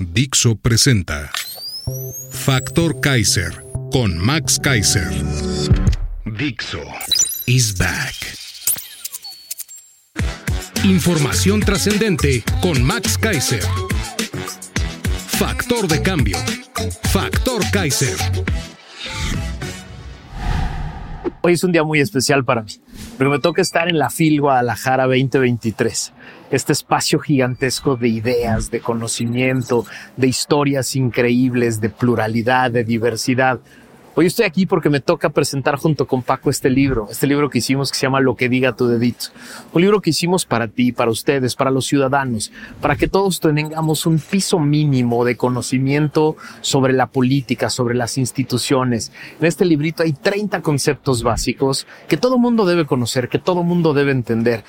Dixo presenta Factor Kaiser con Max Kaiser. Dixo is back. Información trascendente con Max Kaiser. Factor de cambio. Factor Kaiser. Hoy es un día muy especial para mí, porque me toca estar en la FIL Guadalajara 2023, este espacio gigantesco de ideas, de conocimiento, de historias increíbles, de pluralidad, de diversidad. Hoy estoy aquí porque me toca presentar junto con Paco este libro, este libro que hicimos que se llama Lo que diga tu dedito. Un libro que hicimos para ti, para ustedes, para los ciudadanos, para que todos tengamos un piso mínimo de conocimiento sobre la política, sobre las instituciones. En este librito hay 30 conceptos básicos que todo mundo debe conocer, que todo mundo debe entender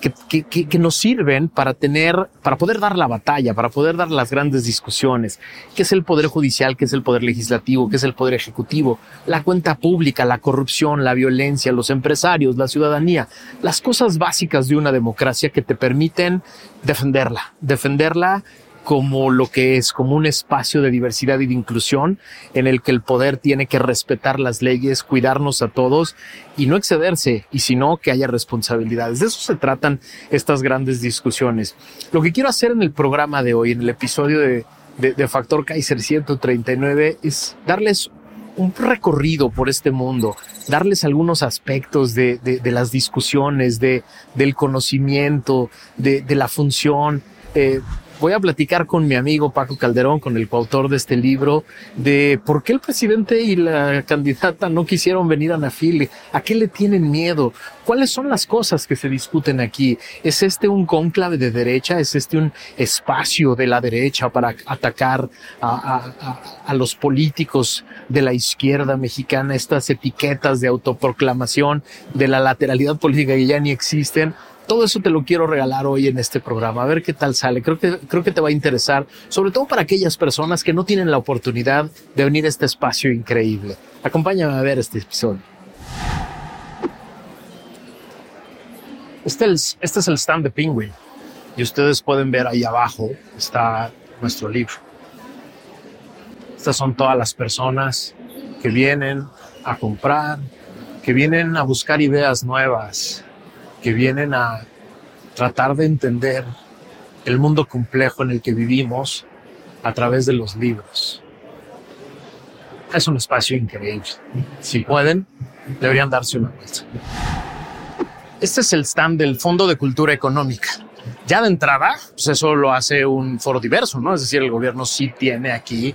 que, que, que, que, nos sirven para tener, para poder dar la batalla, para poder dar las grandes discusiones, qué es el poder judicial, qué es el poder legislativo, qué es el poder ejecutivo, la cuenta pública, la corrupción, la violencia, los empresarios, la ciudadanía, las cosas básicas de una democracia que te permiten defenderla, defenderla como lo que es, como un espacio de diversidad y de inclusión en el que el poder tiene que respetar las leyes, cuidarnos a todos y no excederse, y si no, que haya responsabilidades. De eso se tratan estas grandes discusiones. Lo que quiero hacer en el programa de hoy, en el episodio de, de, Factor Kaiser 139, es darles un recorrido por este mundo, darles algunos aspectos de, de, de las discusiones, de, del conocimiento, de, de la función. Eh, voy a platicar con mi amigo Paco Calderón, con el coautor de este libro, de por qué el presidente y la candidata no quisieron venir a Nafile, a qué le tienen miedo, cuáles son las cosas que se discuten aquí. ¿Es este un cónclave de derecha? ¿Es este un espacio de la derecha para atacar a, a, a, a los políticos de la izquierda mexicana, estas etiquetas de autoproclamación de la lateralidad política que ya ni existen? Todo eso te lo quiero regalar hoy en este programa, a ver qué tal sale. Creo que, creo que te va a interesar, sobre todo para aquellas personas que no tienen la oportunidad de venir a este espacio increíble. Acompáñame a ver este episodio. Este, es, este es el stand de Penguin y ustedes pueden ver ahí abajo está nuestro libro. Estas son todas las personas que vienen a comprar, que vienen a buscar ideas nuevas, que vienen a tratar de entender el mundo complejo en el que vivimos a través de los libros. Es un espacio increíble. Si pueden, deberían darse una vuelta. Este es el stand del Fondo de Cultura Económica. Ya de entrada, pues eso lo hace un foro diverso, ¿no? Es decir, el gobierno sí tiene aquí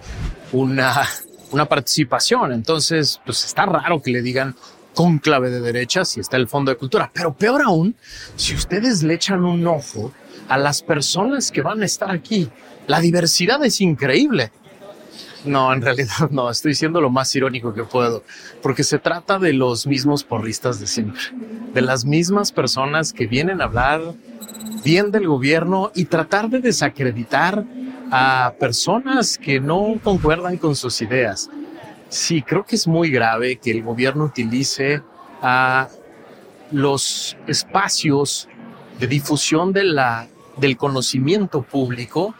una, una participación. Entonces, pues está raro que le digan cónclave de derecha si está el Fondo de Cultura. Pero peor aún, si ustedes le echan un ojo a las personas que van a estar aquí, la diversidad es increíble. No, en realidad no, estoy siendo lo más irónico que puedo, porque se trata de los mismos porristas de siempre, de las mismas personas que vienen a hablar bien del gobierno y tratar de desacreditar a personas que no concuerdan con sus ideas. Sí, creo que es muy grave que el gobierno utilice a los espacios de difusión del conocimiento público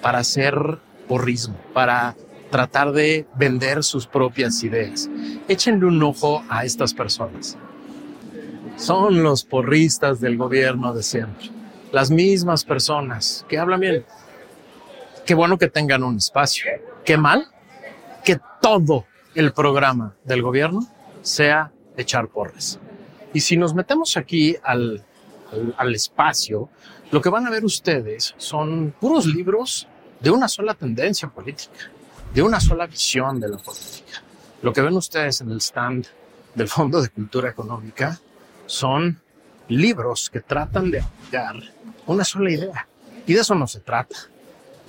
para hacer porrismo, para tratar de vender sus propias ideas. Échenle un ojo a estas personas. Son los porristas del gobierno de siempre. Las mismas personas que hablan bien. Qué bueno que tengan un espacio. Qué mal que todo el programa del gobierno sea echar porras. Y si nos metemos aquí al, al, al, espacio, lo que van a ver ustedes son puros libros de una sola tendencia política, de una sola visión de la política. Lo que ven ustedes en el stand del Fondo de Cultura Económica son libros que tratan de apoyar una sola idea. Y de eso no se trata.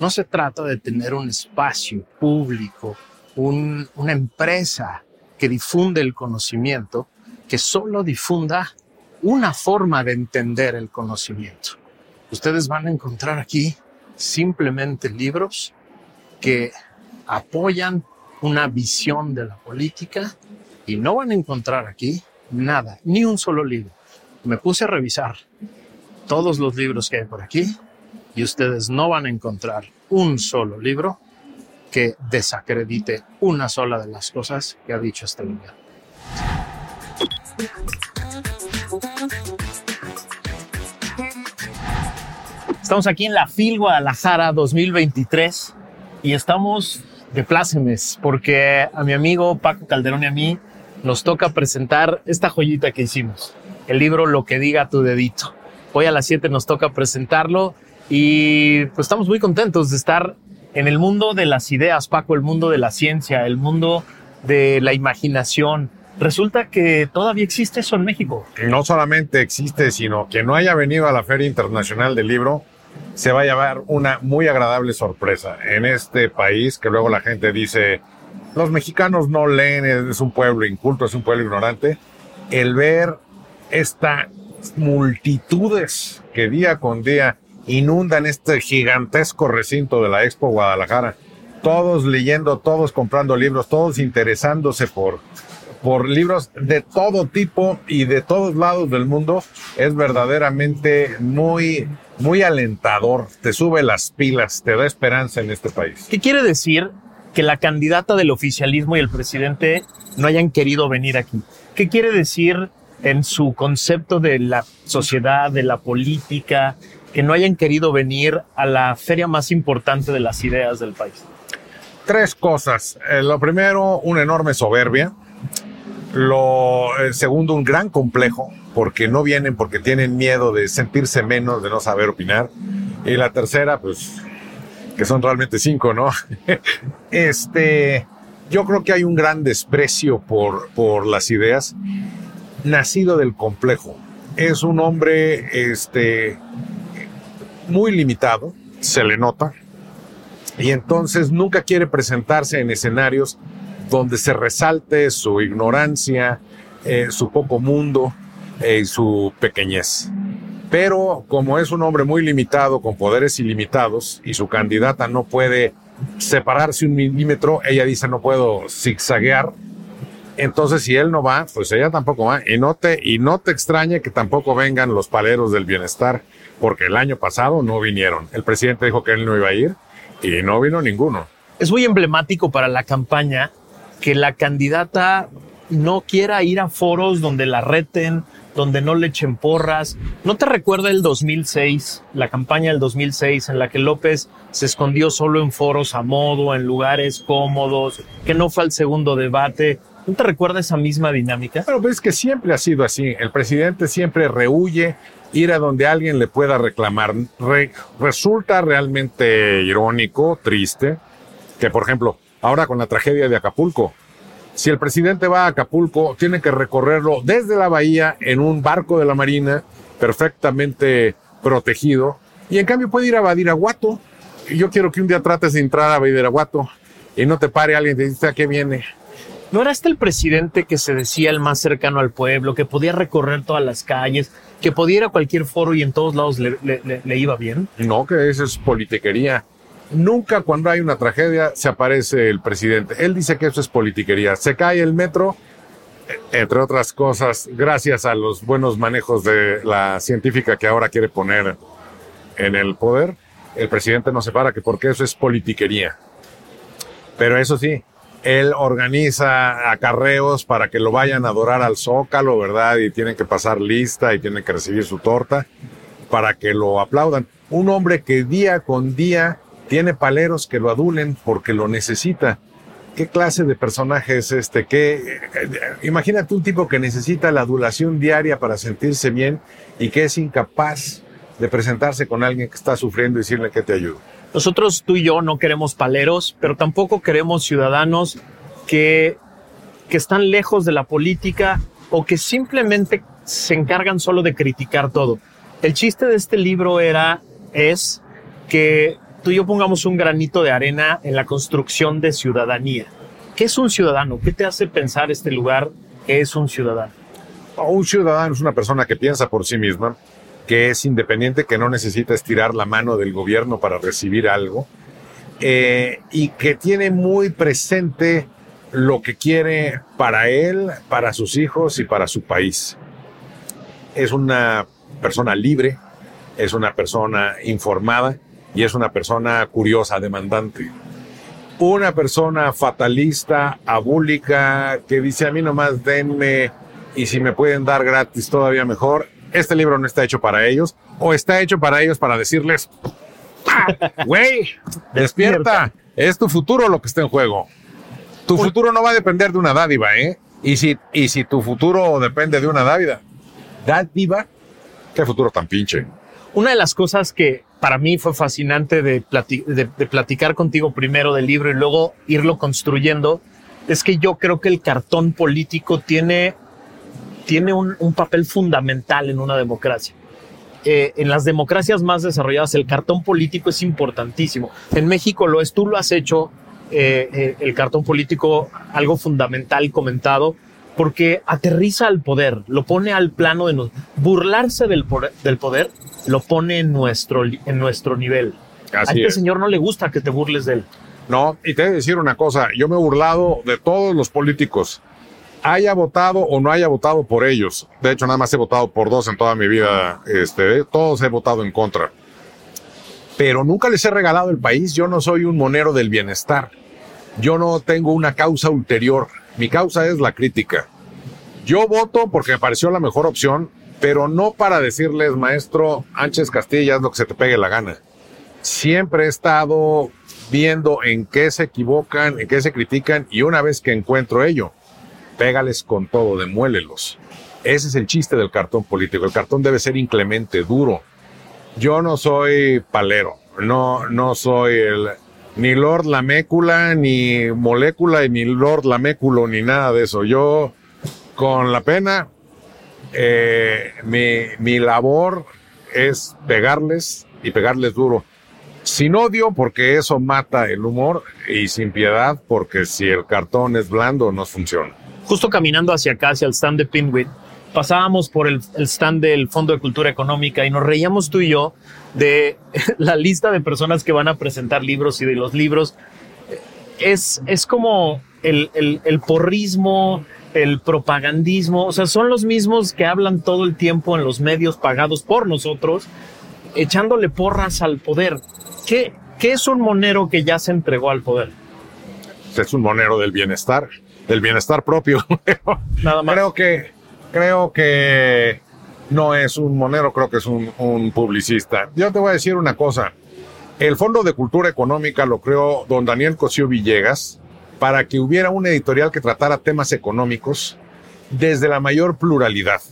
No se trata de tener un espacio público, una empresa que difunde el conocimiento, que solo difunda una forma de entender el conocimiento. Ustedes van a encontrar aquí simplemente libros que apoyan una visión de la política y no van a encontrar aquí nada, ni un solo libro. Me puse a revisar todos los libros que hay por aquí y ustedes no van a encontrar un solo libro que desacredite una sola de las cosas que ha dicho este libro. Estamos aquí en la FIL Guadalajara 2023 y estamos de plácemes porque a mi amigo Paco Calderón y a mí nos toca presentar esta joyita que hicimos, el libro Lo que diga tu dedito. Hoy a las 7 nos toca presentarlo y pues estamos muy contentos de estar en el mundo de las ideas, Paco, el mundo de la ciencia, el mundo de la imaginación. Resulta que todavía existe eso en México. No solamente existe, sino que no haya venido a la Feria Internacional del Libro, se va a llevar una muy agradable sorpresa en este país que luego la gente dice, los mexicanos no leen, es un pueblo inculto, es un pueblo ignorante. El ver estas multitudes que día con día inundan este gigantesco recinto de la Expo Guadalajara, todos leyendo, todos comprando libros, todos interesándose por, por libros de todo tipo y de todos lados del mundo, es verdaderamente muy, muy alentador. Te sube las pilas, te da esperanza en este país. ¿Qué quiere decir que la candidata del oficialismo y el presidente no hayan querido venir aquí. ¿Qué quiere decir en su concepto de la sociedad, de la política, que no hayan querido venir a la feria más importante de las ideas del país? Tres cosas. Eh, lo primero, una enorme soberbia. Lo eh, segundo, un gran complejo, porque no vienen porque tienen miedo de sentirse menos, de no saber opinar. Y la tercera, pues que son realmente cinco, ¿no? este, yo creo que hay un gran desprecio por, por las ideas, nacido del complejo. Es un hombre, este, muy limitado, se le nota, y entonces nunca quiere presentarse en escenarios donde se resalte su ignorancia, eh, su poco mundo eh, y su pequeñez. Pero como es un hombre muy limitado, con poderes ilimitados, y su candidata no puede separarse un milímetro, ella dice no puedo zigzaguear. Entonces, si él no va, pues ella tampoco va. Y no te, y no te extrañe que tampoco vengan los paleros del bienestar, porque el año pasado no vinieron. El presidente dijo que él no iba a ir y no vino ninguno. Es muy emblemático para la campaña que la candidata no quiera ir a foros donde la reten, donde no le echen porras. ¿No te recuerda el 2006, la campaña del 2006 en la que López se escondió solo en foros a modo, en lugares cómodos, que no fue al segundo debate? ¿No te recuerda esa misma dinámica? Pero ves que siempre ha sido así. El presidente siempre rehuye ir a donde alguien le pueda reclamar. resulta realmente irónico, triste, que por ejemplo, ahora con la tragedia de Acapulco, si el presidente va a Acapulco, tiene que recorrerlo desde la bahía en un barco de la Marina perfectamente protegido. Y en cambio puede ir a Badiraguato. Yo quiero que un día trates de entrar a Badiraguato y no te pare alguien y te dice a qué viene. ¿No era este el presidente que se decía el más cercano al pueblo, que podía recorrer todas las calles, que podía ir a cualquier foro y en todos lados le, le iba bien? No, que eso es politiquería. Nunca cuando hay una tragedia se aparece el presidente. Él dice que eso es politiquería. Se cae el metro, entre otras cosas, gracias a los buenos manejos de la científica que ahora quiere poner en el poder, el presidente no se para, que porque eso es politiquería. Pero eso sí, él organiza acarreos para que lo vayan a adorar al zócalo, ¿verdad? Y tienen que pasar lista y tienen que recibir su torta para que lo aplaudan. Un hombre que día con día tiene paleros que lo adulen porque lo necesita. ¿Qué clase de personaje es este? ¿Qué, imagínate un tipo que necesita la adulación diaria para sentirse bien y que es incapaz de presentarse con alguien que está sufriendo y decirle que te ayudo. Nosotros, tú y yo, no queremos paleros, pero tampoco queremos ciudadanos que, que están lejos de la política o que simplemente se encargan solo de criticar todo. El chiste de este libro era, es que tú y yo pongamos un granito de arena en la construcción de ciudadanía. ¿Qué es un ciudadano? ¿Qué te hace pensar este lugar que es un ciudadano? Un ciudadano es una persona que piensa por sí misma, que es independiente, que no necesita estirar la mano del gobierno para recibir algo eh, y que tiene muy presente lo que quiere para él, para sus hijos y para su país. Es una persona libre, es una persona informada y es una persona curiosa, demandante. Una persona fatalista, abúlica, que dice a mí nomás denme y si me pueden dar gratis todavía mejor. Este libro no está hecho para ellos o está hecho para ellos para decirles, güey, despierta, es tu futuro lo que está en juego. Tu futuro no va a depender de una dádiva, ¿eh? Y si, y si tu futuro depende de una dádiva, dádiva, qué futuro tan pinche. Una de las cosas que para mí fue fascinante de, platicar contigo primero del libro y luego irlo construyendo es que yo creo que el cartón político tiene, tiene un, papel fundamental en una democracia. Eh, en las democracias más desarrolladas el cartón político es importantísimo. En México lo es, tú lo has hecho, eh, eh, el cartón político algo fundamental comentado porque aterriza al poder, lo pone al plano de nos, burlarse del poder, del poder, lo pone en nuestro, en nuestro nivel. a este señor no le gusta que te burles de él. No, y te voy a decir una cosa, yo me he burlado de todos los políticos, haya votado o no haya votado por ellos. De hecho, nada más he votado por dos en toda mi vida, este, todos he votado en contra. Pero nunca les he regalado el país, yo no soy un monero del bienestar. Yo no tengo una causa ulterior. Mi causa es la crítica. Yo voto porque me pareció la mejor opción, pero no para decirles, maestro Ánchez Castilla, es lo que se te pegue la gana. Siempre he estado viendo en qué se equivocan, en qué se critican, y una vez que encuentro ello, pégales con todo, demuélelos. Ese es el chiste del cartón político. El cartón debe ser inclemente, duro. Yo no soy palero, no, no soy el, ni Lord Lamécula, ni molécula, ni Lord Laméculo, ni nada de eso. Yo, con la pena, eh, mi, mi labor es pegarles y pegarles duro. Sin odio, porque eso mata el humor, y sin piedad, porque si el cartón es blando, no funciona. Justo caminando hacia acá, hacia el stand de Pinwit, pasábamos por el, stand del Fondo de Cultura Económica y nos reíamos tú y yo de la lista de personas que van a presentar libros y de los libros. Es, es como el, el, porrismo, el propagandismo, o sea, son los mismos que hablan todo el tiempo en los medios pagados por nosotros, echándole porras al poder. ¿Qué, qué es un monero que ya se entregó al poder? Es un monero del bienestar, del bienestar propio. Nada más. Creo que creo que no es un monero, creo que es un, publicista. Yo te voy a decir una cosa. El Fondo de Cultura Económica lo creó don Daniel Cosío Villegas para que hubiera una editorial que tratara temas económicos desde la mayor pluralidad.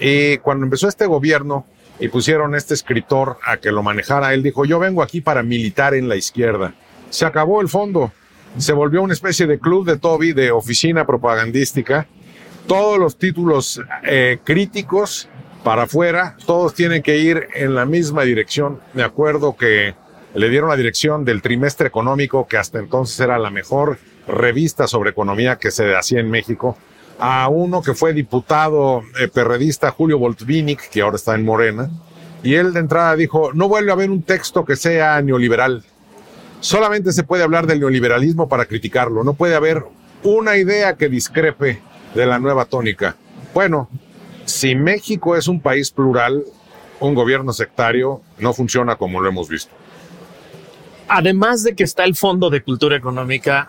Y cuando empezó este gobierno y pusieron este escritor a que lo manejara, él dijo, yo vengo aquí para militar en la izquierda. Se acabó el fondo. Se volvió una especie de club de Toby, de oficina propagandística, todos los títulos eh, críticos para afuera, todos tienen que ir en la misma dirección. Me acuerdo que le dieron la dirección del trimestre económico, que hasta entonces era la mejor revista sobre economía que se hacía en México, a uno que fue diputado eh, perredista, Julio Voltvinic, que ahora está en Morena, y él de entrada dijo, no vuelve a haber un texto que sea neoliberal. Solamente se puede hablar del neoliberalismo para criticarlo, no puede haber una idea que discrepe de la nueva tónica. Bueno, si México es un país plural, un gobierno sectario no funciona como lo hemos visto. Además de que está el Fondo de Cultura Económica,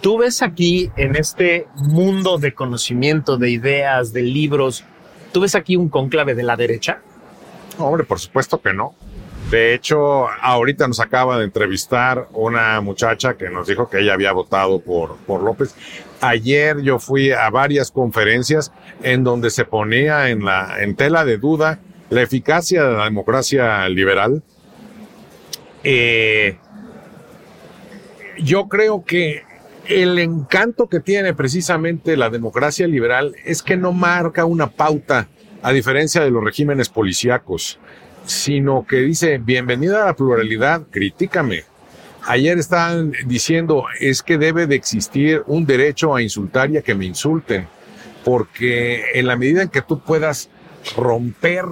tú ves aquí en este mundo de conocimiento, de ideas, de libros, ¿tú ves aquí un conclave de la derecha? Hombre, por supuesto que no. De hecho, ahorita nos acaba de entrevistar una muchacha que nos dijo que ella había votado por, por López. Ayer yo fui a varias conferencias en donde se ponía en, la, en tela de duda la eficacia de la democracia liberal. Eh, yo creo que el encanto que tiene precisamente la democracia liberal es que no marca una pauta, a diferencia de los regímenes policíacos, sino que dice, bienvenida a la pluralidad, critícame. Ayer estaban diciendo, es que debe de existir un derecho a insultar y a que me insulten, porque en la medida en que tú puedas romper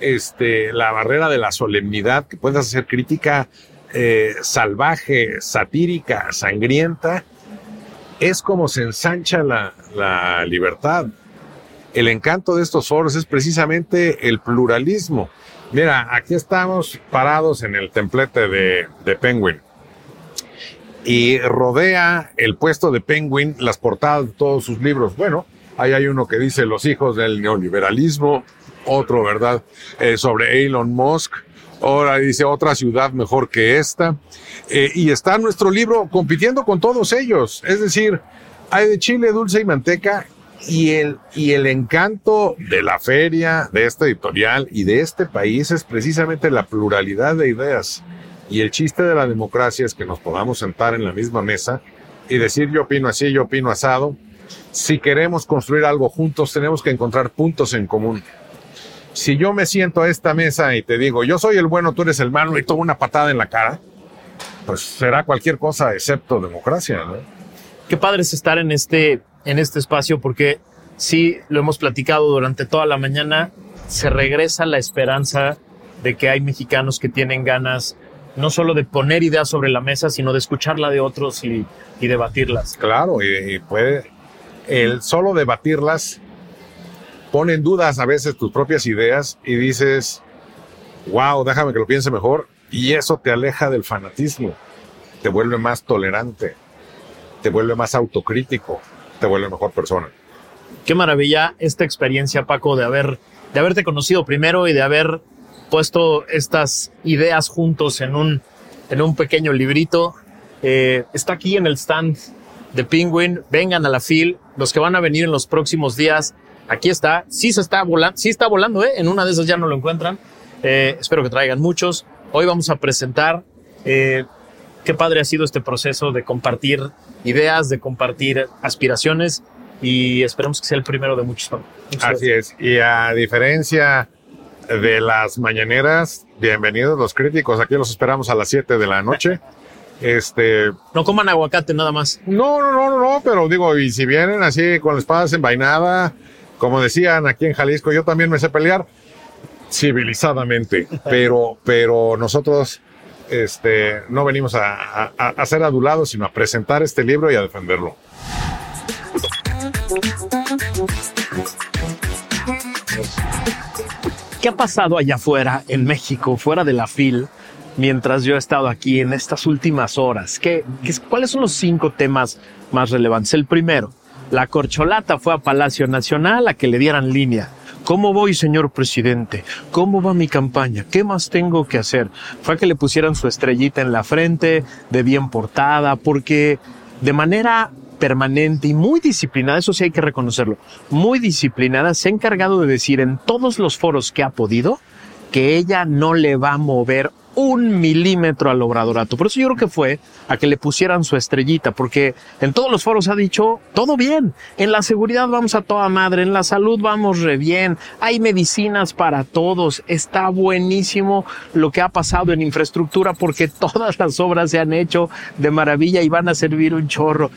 este, la barrera de la solemnidad, que puedas hacer crítica eh, salvaje, satírica, sangrienta, es como se ensancha la, la libertad. El encanto de estos foros es precisamente el pluralismo. Mira, aquí estamos parados en el templete de, de Penguin y rodea el puesto de Penguin las portadas de todos sus libros. Bueno, ahí hay uno que dice los hijos del neoliberalismo, otro, ¿verdad? Eh, sobre Elon Musk. Ahora dice otra ciudad mejor que esta. Eh, y está nuestro libro compitiendo con todos ellos. Es decir, hay de chile, dulce y manteca. Y el, y el encanto de la feria, de esta editorial y de este país es precisamente la pluralidad de ideas. Y el chiste de la democracia es que nos podamos sentar en la misma mesa y decir yo opino así, yo opino asado. Si queremos construir algo juntos, tenemos que encontrar puntos en común si yo me siento a esta mesa y te digo, yo soy el bueno, tú eres el malo y tomo una patada en la cara, pues será cualquier cosa excepto democracia, ¿no? Qué padre es estar en este, en este espacio porque sí, lo hemos platicado durante toda la mañana, se regresa la esperanza de que hay mexicanos que tienen ganas no solo de poner ideas sobre la mesa, sino de escucharla de otros y, y debatirlas. Claro, y, y puede, el solo debatirlas pone en dudas a veces tus propias ideas y dices, wow, déjame que lo piense mejor. Y eso te aleja del fanatismo, te vuelve más tolerante, te vuelve más autocrítico, te vuelve mejor persona. Qué maravilla esta experiencia, Paco, de haber, de haberte conocido primero y de haber puesto estas ideas juntos en un, en un pequeño librito. Eh, está aquí en el stand de Penguin. Vengan a la FIL. Los que van a venir en los próximos días, aquí está, sí se está volando, sí está volando, ¿eh? en una de esas ya no lo encuentran. Eh, espero que traigan muchos. Hoy vamos a presentar eh, qué padre ha sido este proceso de compartir ideas, de compartir aspiraciones y esperemos que sea el primero de muchos. muchos Así es. Y a diferencia de las mañaneras, bienvenidos los críticos. Aquí los esperamos a las 7 de la noche. Este. No coman aguacate nada más. No, no, no, no, no, pero digo, y si vienen así con la espada desenvainada, como decían aquí en Jalisco, yo también me sé pelear civilizadamente, pero, pero nosotros este, no venimos a, a, ser adulados, sino a presentar este libro y a defenderlo. ¿Qué ha pasado allá afuera, en México, fuera de la FIL, mientras yo he estado aquí en estas últimas horas? ¿Qué, qué, ¿Cuáles son los cinco temas más relevantes? El primero, la corcholata fue a Palacio Nacional a que le dieran línea. ¿Cómo voy, señor presidente? ¿Cómo va mi campaña? ¿Qué más tengo que hacer? Fue que le pusieran su estrellita en la frente, de bien portada, porque de manera permanente y muy disciplinada, eso sí hay que reconocerlo, muy disciplinada, se ha encargado de decir en todos los foros que ha podido que ella no le va a mover un milímetro al obradorato. Por eso yo creo que fue a que le pusieran su estrellita, porque en todos los foros ha dicho, todo bien, en la seguridad vamos a toda madre, en la salud vamos re bien, hay medicinas para todos, está buenísimo lo que ha pasado en infraestructura porque todas las obras se han hecho de maravilla y van a servir un chorro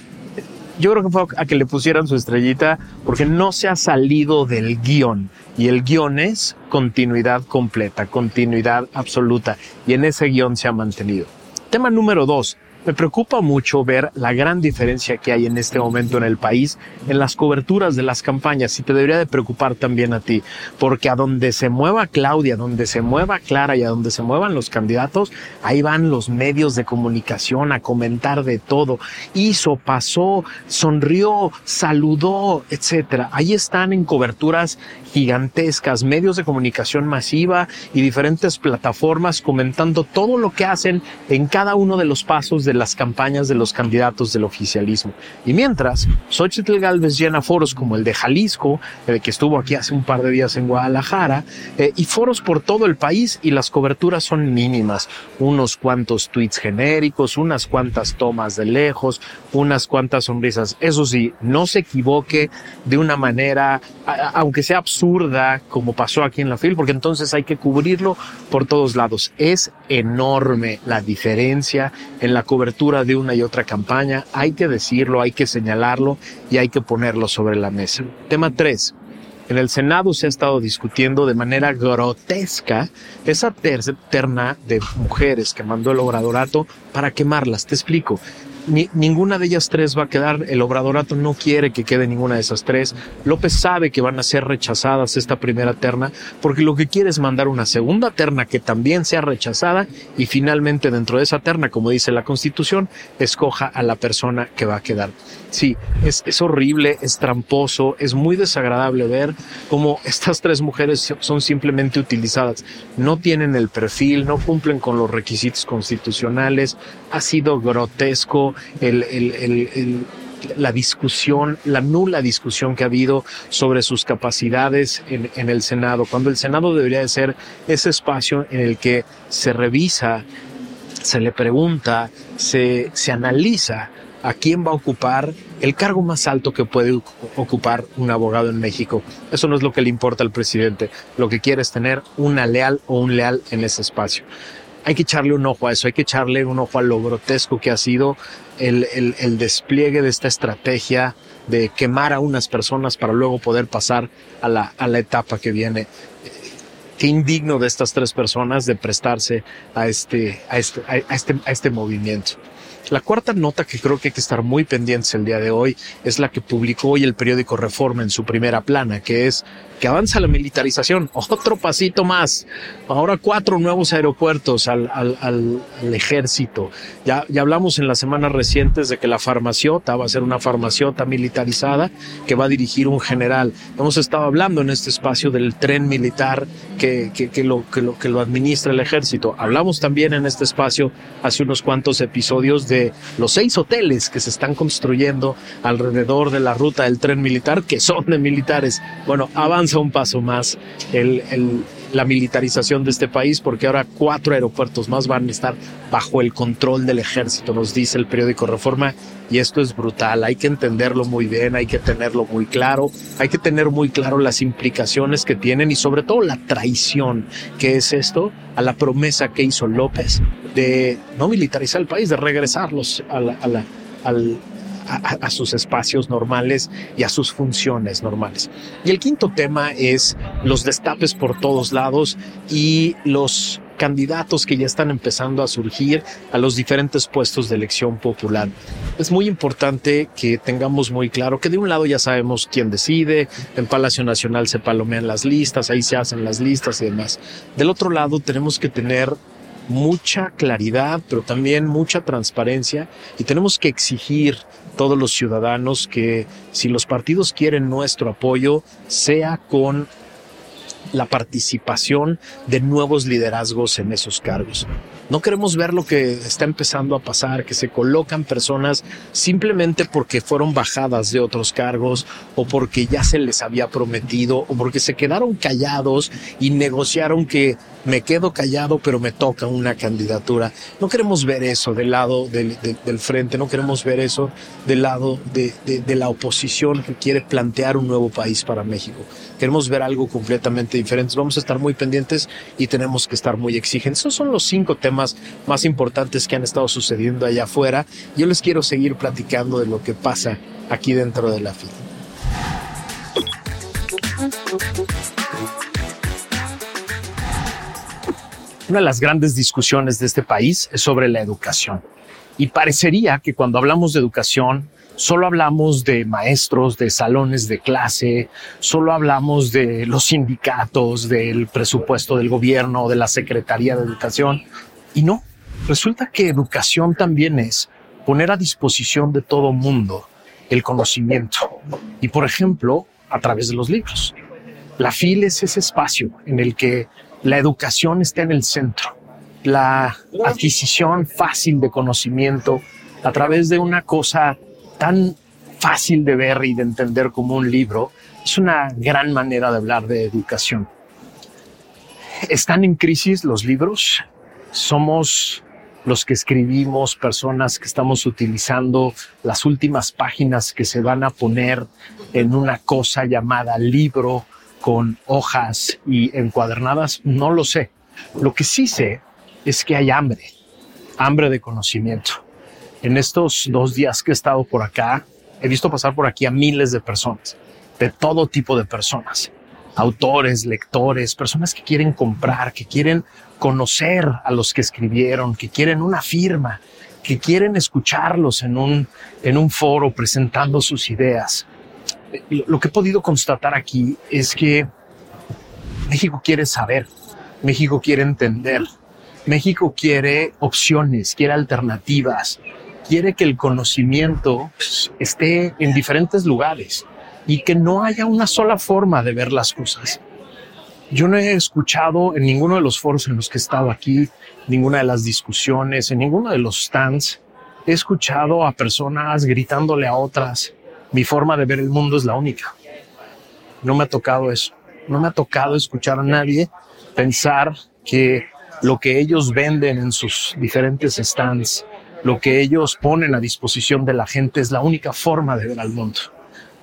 yo creo que fue a que le pusieran su estrellita porque no se ha salido del guion. Y el guion es continuidad completa, continuidad absoluta. Y en ese guion se ha mantenido. Tema número dos. Me preocupa mucho ver la gran diferencia que hay en este momento en el país en las coberturas de las campañas y te debería de preocupar también a ti, porque a donde se mueva Claudia, donde se mueva Clara y a donde se muevan los candidatos, ahí van los medios de comunicación a comentar de todo. Hizo, pasó, sonrió, saludó, etcétera. Ahí están en coberturas gigantescas, medios de comunicación masiva y diferentes plataformas comentando todo lo que hacen en cada uno de los pasos de las campañas de los candidatos del oficialismo. Y mientras, Xochitl Galvez llena foros como el de Jalisco, el que estuvo aquí hace un par de días en Guadalajara, eh, y foros por todo el país y las coberturas son mínimas. Unos cuantos tweets genéricos, unas cuantas tomas de lejos, unas cuantas sonrisas. Eso sí, no se equivoque de una manera, aunque sea absurda, como pasó aquí en la FIL, porque entonces hay que cubrirlo por todos lados. Es enorme la diferencia en la cobertura de una y otra campaña. Hay que decirlo, hay que señalarlo y hay que ponerlo sobre la mesa. Tema 3. En el Senado se ha estado discutiendo de manera grotesca esa terna de mujeres que mandó el obradorato para quemarlas. Te explico ninguna de ellas tres va a quedar. El obradorato no quiere que quede ninguna de esas tres. López sabe que van a ser rechazadas esta primera terna porque lo que quiere es mandar una segunda terna que también sea rechazada y finalmente dentro de esa terna, como dice la Constitución, escoja a la persona que va a quedar. Sí, es, es horrible, es tramposo, es muy desagradable ver cómo estas tres mujeres son simplemente utilizadas. No tienen el perfil, no cumplen con los requisitos constitucionales. Ha sido grotesco la discusión, la nula discusión que ha habido sobre sus capacidades en, en, el Senado, cuando el Senado debería de ser ese espacio en el que se revisa, se le pregunta, se, se analiza a quién va a ocupar el cargo más alto que puede ocupar un abogado en México. Eso no es lo que le importa al presidente. Lo que quiere es tener una leal o un leal en ese espacio hay que echarle un ojo a eso, hay que echarle un ojo a lo grotesco que ha sido el, el, despliegue de esta estrategia de quemar a unas personas para luego poder pasar a la, a la etapa que viene. Qué indigno de estas tres personas de prestarse a este, a este, a este, a este movimiento. La cuarta nota que creo que hay que estar muy pendientes el día de hoy es la que publicó hoy el periódico Reforma en su primera plana, que es que avanza la militarización, otro pasito más. Ahora cuatro nuevos aeropuertos al, ejército. Ya, hablamos en las semanas recientes de que la farmaciota va a ser una farmaciota militarizada que va a dirigir un general. Hemos estado hablando en este espacio del tren militar que, lo, que, lo, que lo administra el ejército. Hablamos también en este espacio hace unos cuantos episodios de los seis hoteles que se están construyendo alrededor de la ruta del tren militar que son de militares. Bueno, avanza un paso más el, la militarización de este país porque ahora cuatro aeropuertos más van a estar bajo el control del ejército, nos dice el periódico Reforma, y esto es brutal, hay que entenderlo muy bien, hay que tenerlo muy claro, hay que tener muy claro las implicaciones que tienen y sobre todo la traición que es esto a la promesa que hizo López de no militarizar el país, de regresarlos a la, a la, al, a, sus espacios normales y a sus funciones normales. Y el quinto tema es los destapes por todos lados y los candidatos que ya están empezando a surgir a los diferentes puestos de elección popular. Es muy importante que tengamos muy claro que de un lado ya sabemos quién decide, en Palacio Nacional se palomean las listas, ahí se hacen las listas y demás. Del otro lado tenemos que tener mucha claridad, pero también mucha transparencia y tenemos que exigir todos los ciudadanos que si los partidos quieren nuestro apoyo, sea con la participación de nuevos liderazgos en esos cargos. No queremos ver lo que está empezando a pasar, que se colocan personas simplemente porque fueron bajadas de otros cargos o porque ya se les había prometido o porque se quedaron callados y negociaron que me quedo callado pero me toca una candidatura. No queremos ver eso del lado del, frente, no queremos ver eso del lado de, de la oposición que quiere plantear un nuevo país para México. Queremos ver algo completamente diferente. Vamos a estar muy pendientes y tenemos que estar muy exigentes. Esos son los cinco temas más importantes que han estado sucediendo allá afuera. Yo les quiero seguir platicando de lo que pasa aquí dentro de la fila. Una de las grandes discusiones de este país es sobre la educación. Y parecería que cuando hablamos de educación, solo hablamos de maestros, de salones de clase, solo hablamos de los sindicatos, del presupuesto del gobierno, de la Secretaría de Educación, y no, resulta que educación también es poner a disposición de todo mundo el conocimiento. Y por ejemplo, a través de los libros. La FIL es ese espacio en el que la educación está en el centro. la adquisición fácil de conocimiento a través de una cosa tan fácil de ver y de entender como un libro, es una gran manera de hablar de educación. Están en crisis los libros. Somos los que escribimos, personas que estamos utilizando las últimas páginas que se van a poner en una cosa llamada libro con hojas y encuadernadas, no lo sé. Lo que sí sé es que hay hambre, hambre de conocimiento. En estos dos días que he estado por acá, he visto pasar por aquí a miles de personas, de todo tipo de personas, autores, lectores, personas que quieren comprar, que quieren conocer a los que escribieron, que quieren una firma, que quieren escucharlos en un, en un foro presentando sus ideas. Lo que he podido constatar aquí es que México quiere saber, México quiere entender, México quiere opciones, quiere alternativas, quiere que el conocimiento pues, esté en diferentes lugares y que no haya una sola forma de ver las cosas. Yo no he escuchado en ninguno de los foros en los que he estado aquí, ninguna de las discusiones, en ninguno de los stands, he escuchado a personas gritándole a otras, mi forma de ver el mundo es la única. No me ha tocado eso. No me ha tocado escuchar a nadie pensar que lo que ellos venden en sus diferentes stands, lo que ellos ponen a disposición de la gente es la única forma de ver al mundo.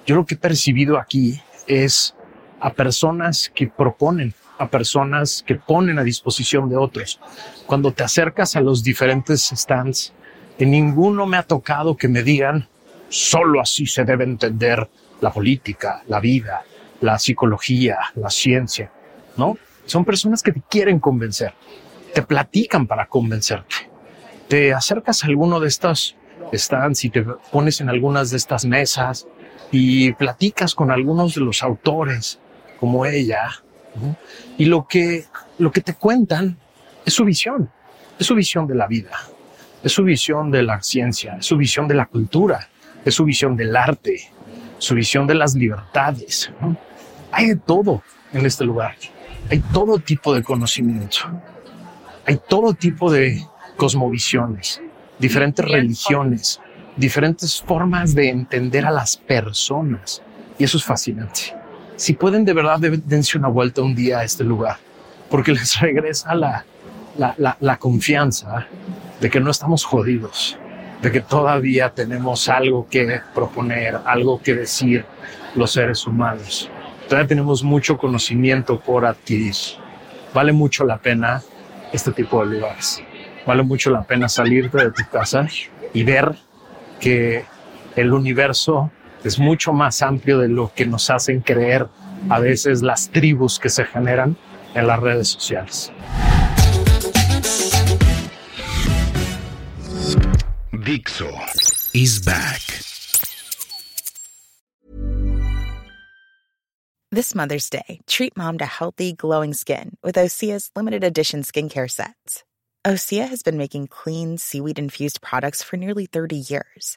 Yo lo que he percibido aquí es a personas que proponen, a personas que ponen a disposición de otros. Cuando te acercas a los diferentes stands, en ninguno me ha tocado que me digan, solo así se debe entender la política, la vida, la psicología, la ciencia, ¿no? Son personas que te quieren convencer, te platican para convencerte. Te acercas a alguno de estos stands y te pones en algunas de estas mesas y platicas con algunos de los autores como ella y lo que, lo que te cuentan es su visión, es su visión de la vida, es su visión de la ciencia, es su visión de la cultura, es su visión del arte, su visión de las libertades. Hay de todo en este lugar. Hay todo tipo de conocimiento. Hay todo tipo de cosmovisiones, diferentes religiones, diferentes formas de entender a las personas. Y eso es fascinante. Si pueden de verdad, dense una vuelta un día a este lugar, porque les regresa la, la, la, la confianza de que no estamos jodidos, de que todavía tenemos algo que proponer, algo que decir los seres humanos. Todavía tenemos mucho conocimiento por adquirir. Vale mucho la pena este tipo de lugares. Vale mucho la pena salirte de tu casa y ver que el universo es mucho más amplio de lo que nos hacen creer a veces las tribus que se generan en las redes sociales. Dixo is back. This Mother's Day, treat mom to healthy, glowing skin with Osea's limited edition skincare sets. Osea has been making clean, seaweed infused products for nearly 30 years.